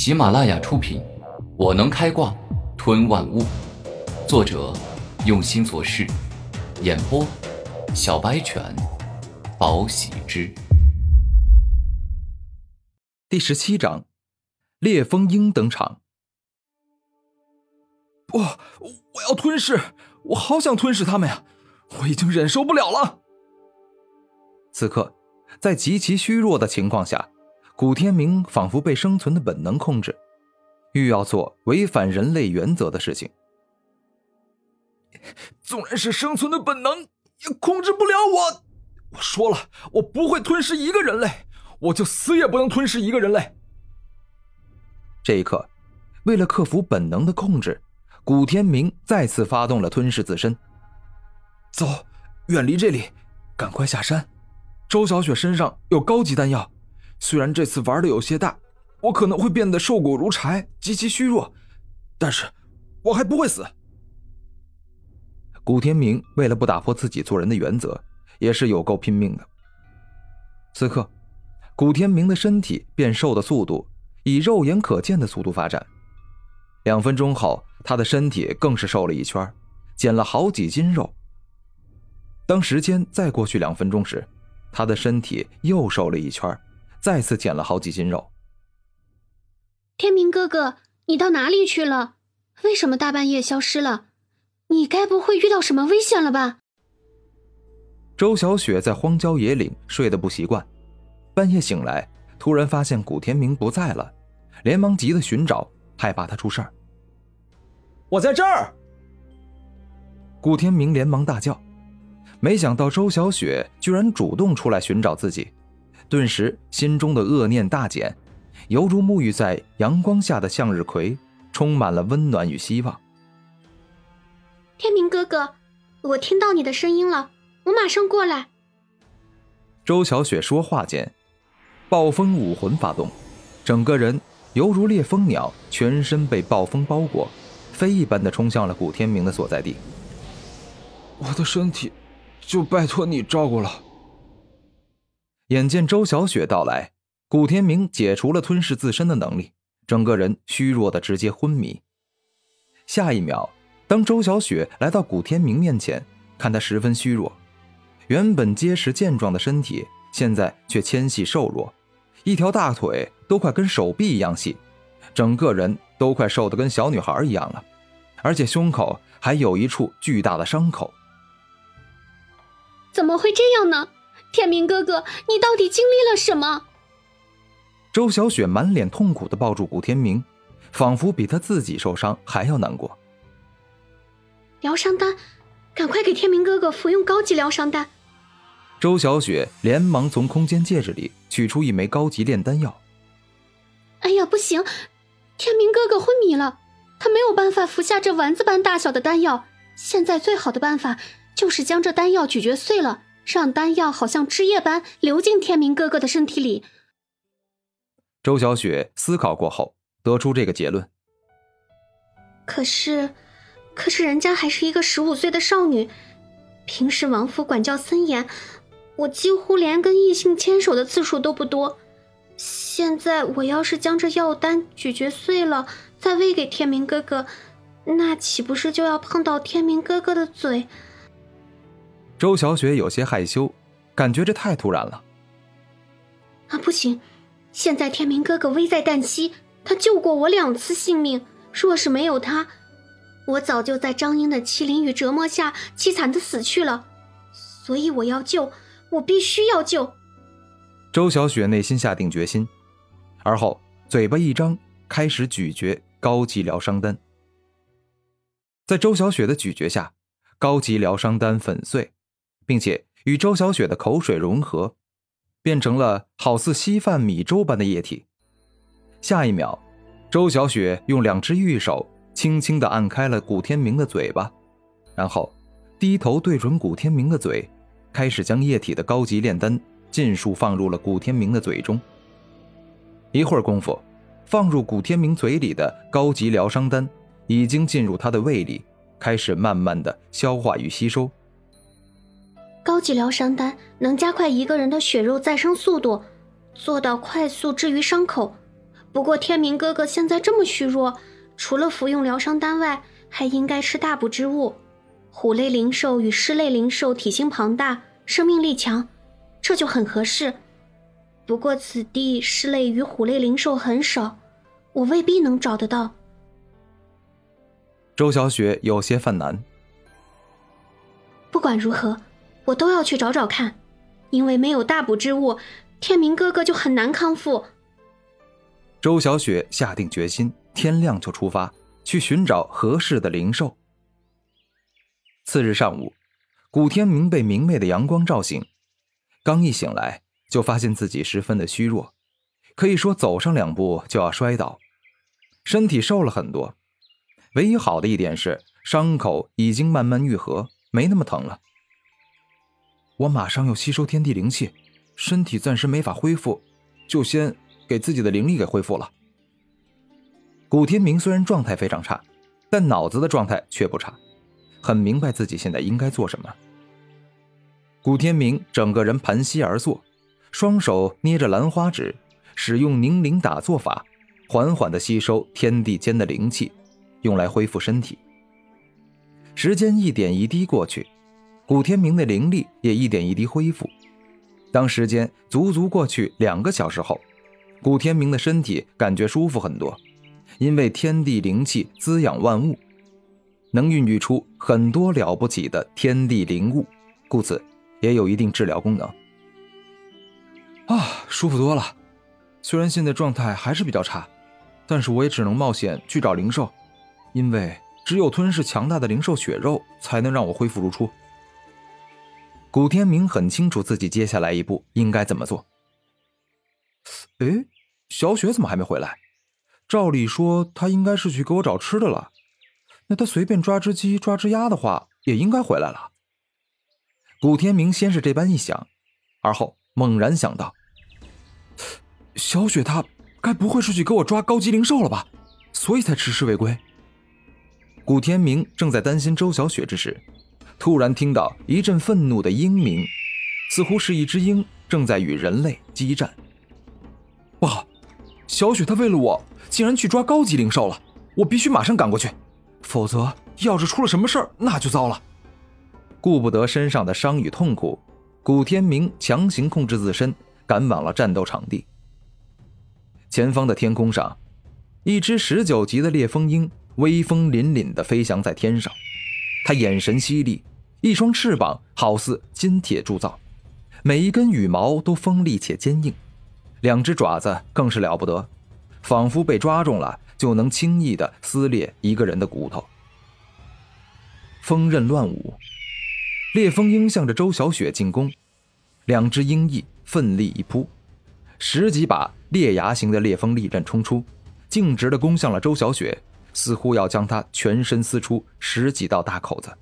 喜马拉雅出品，《我能开挂吞万物》，作者用心做事，演播小白犬，宝喜之。第十七章，烈风鹰登场。不，我要吞噬！我好想吞噬他们呀！我已经忍受不了了。此刻，在极其虚弱的情况下。古天明仿佛被生存的本能控制，欲要做违反人类原则的事情。纵然是生存的本能，也控制不了我。我说了，我不会吞噬一个人类，我就死也不能吞噬一个人类。这一刻，为了克服本能的控制，古天明再次发动了吞噬自身。走，远离这里，赶快下山。周小雪身上有高级丹药。虽然这次玩的有些大，我可能会变得瘦骨如柴，极其虚弱，但是我还不会死。古天明为了不打破自己做人的原则，也是有够拼命的。此刻，古天明的身体变瘦的速度以肉眼可见的速度发展。两分钟后，他的身体更是瘦了一圈，减了好几斤肉。当时间再过去两分钟时，他的身体又瘦了一圈。再次减了好几斤肉。天明哥哥，你到哪里去了？为什么大半夜消失了？你该不会遇到什么危险了吧？周小雪在荒郊野岭睡得不习惯，半夜醒来，突然发现古天明不在了，连忙急的寻找，害怕他出事儿。我在这儿！古天明连忙大叫，没想到周小雪居然主动出来寻找自己。顿时，心中的恶念大减，犹如沐浴在阳光下的向日葵，充满了温暖与希望。天明哥哥，我听到你的声音了，我马上过来。周小雪说话间，暴风武魂发动，整个人犹如猎风鸟，全身被暴风包裹，飞一般的冲向了古天明的所在地。我的身体，就拜托你照顾了。眼见周小雪到来，古天明解除了吞噬自身的能力，整个人虚弱的直接昏迷。下一秒，当周小雪来到古天明面前，看他十分虚弱，原本结实健壮的身体，现在却纤细瘦弱，一条大腿都快跟手臂一样细，整个人都快瘦得跟小女孩一样了，而且胸口还有一处巨大的伤口。怎么会这样呢？天明哥哥，你到底经历了什么？周小雪满脸痛苦的抱住古天明，仿佛比他自己受伤还要难过。疗伤丹，赶快给天明哥哥服用高级疗伤丹。周小雪连忙从空间戒指里取出一枚高级炼丹药。哎呀，不行，天明哥哥昏迷了，他没有办法服下这丸子般大小的丹药。现在最好的办法就是将这丹药咀嚼碎了。让丹药好像汁液般流进天明哥哥的身体里。周小雪思考过后，得出这个结论。可是，可是人家还是一个十五岁的少女，平时王府管教森严，我几乎连跟异性牵手的次数都不多。现在我要是将这药丹咀嚼碎了，再喂给天明哥哥，那岂不是就要碰到天明哥哥的嘴？周小雪有些害羞，感觉这太突然了。啊，不行！现在天明哥哥危在旦夕，他救过我两次性命，若是没有他，我早就在张英的欺凌与折磨下凄惨的死去了。所以我要救，我必须要救。周小雪内心下定决心，而后嘴巴一张，开始咀嚼高级疗伤丹。在周小雪的咀嚼下，高级疗伤丹粉碎。并且与周小雪的口水融合，变成了好似稀饭米粥般的液体。下一秒，周小雪用两只玉手轻轻地按开了古天明的嘴巴，然后低头对准古天明的嘴，开始将液体的高级炼丹尽数放入了古天明的嘴中。一会儿功夫，放入古天明嘴里的高级疗伤丹已经进入他的胃里，开始慢慢的消化与吸收。高级疗伤丹能加快一个人的血肉再生速度，做到快速治愈伤口。不过天明哥哥现在这么虚弱，除了服用疗伤丹外，还应该吃大补之物。虎类灵兽与狮类灵兽体型庞大，生命力强，这就很合适。不过此地狮类与虎类灵兽很少，我未必能找得到。周小雪有些犯难。不管如何，我都要去找找看，因为没有大补之物，天明哥哥就很难康复。周小雪下定决心，天亮就出发去寻找合适的灵兽。次日上午，古天明被明媚的阳光照醒，刚一醒来，就发现自己十分的虚弱，可以说走上两步就要摔倒，身体瘦了很多。唯一好的一点是，伤口已经慢慢愈合，没那么疼了。我马上要吸收天地灵气，身体暂时没法恢复，就先给自己的灵力给恢复了。古天明虽然状态非常差，但脑子的状态却不差。很明白自己现在应该做什么。古天明整个人盘膝而坐，双手捏着兰花指，使用凝灵打坐法，缓缓地吸收天地间的灵气，用来恢复身体。时间一点一滴过去，古天明的灵力也一点一滴恢复。当时间足足过去两个小时后，古天明的身体感觉舒服很多，因为天地灵气滋养万物。能孕育出很多了不起的天地灵物，故此也有一定治疗功能。啊，舒服多了。虽然现在状态还是比较差，但是我也只能冒险去找灵兽，因为只有吞噬强大的灵兽血肉，才能让我恢复如初。古天明很清楚自己接下来一步应该怎么做。哎，小雪怎么还没回来？照理说，她应该是去给我找吃的了。那他随便抓只鸡、抓只鸭的话，也应该回来了。古天明先是这般一想，而后猛然想到：小雪她该不会是去给我抓高级灵兽了吧？所以才迟迟未归。古天明正在担心周小雪之时，突然听到一阵愤怒的鹰鸣，似乎是一只鹰正在与人类激战。不好，小雪她为了我，竟然去抓高级灵兽了！我必须马上赶过去。否则，要是出了什么事儿，那就糟了。顾不得身上的伤与痛苦，古天明强行控制自身，赶往了战斗场地。前方的天空上，一只十九级的烈风鹰威风凛凛地飞翔在天上，它眼神犀利，一双翅膀好似金铁铸造，每一根羽毛都锋利且坚硬，两只爪子更是了不得，仿佛被抓中了。就能轻易的撕裂一个人的骨头。风刃乱舞，烈风鹰向着周小雪进攻，两只鹰翼奋力一扑，十几把烈牙形的烈风利刃冲出，径直的攻向了周小雪，似乎要将她全身撕出十几道大口子。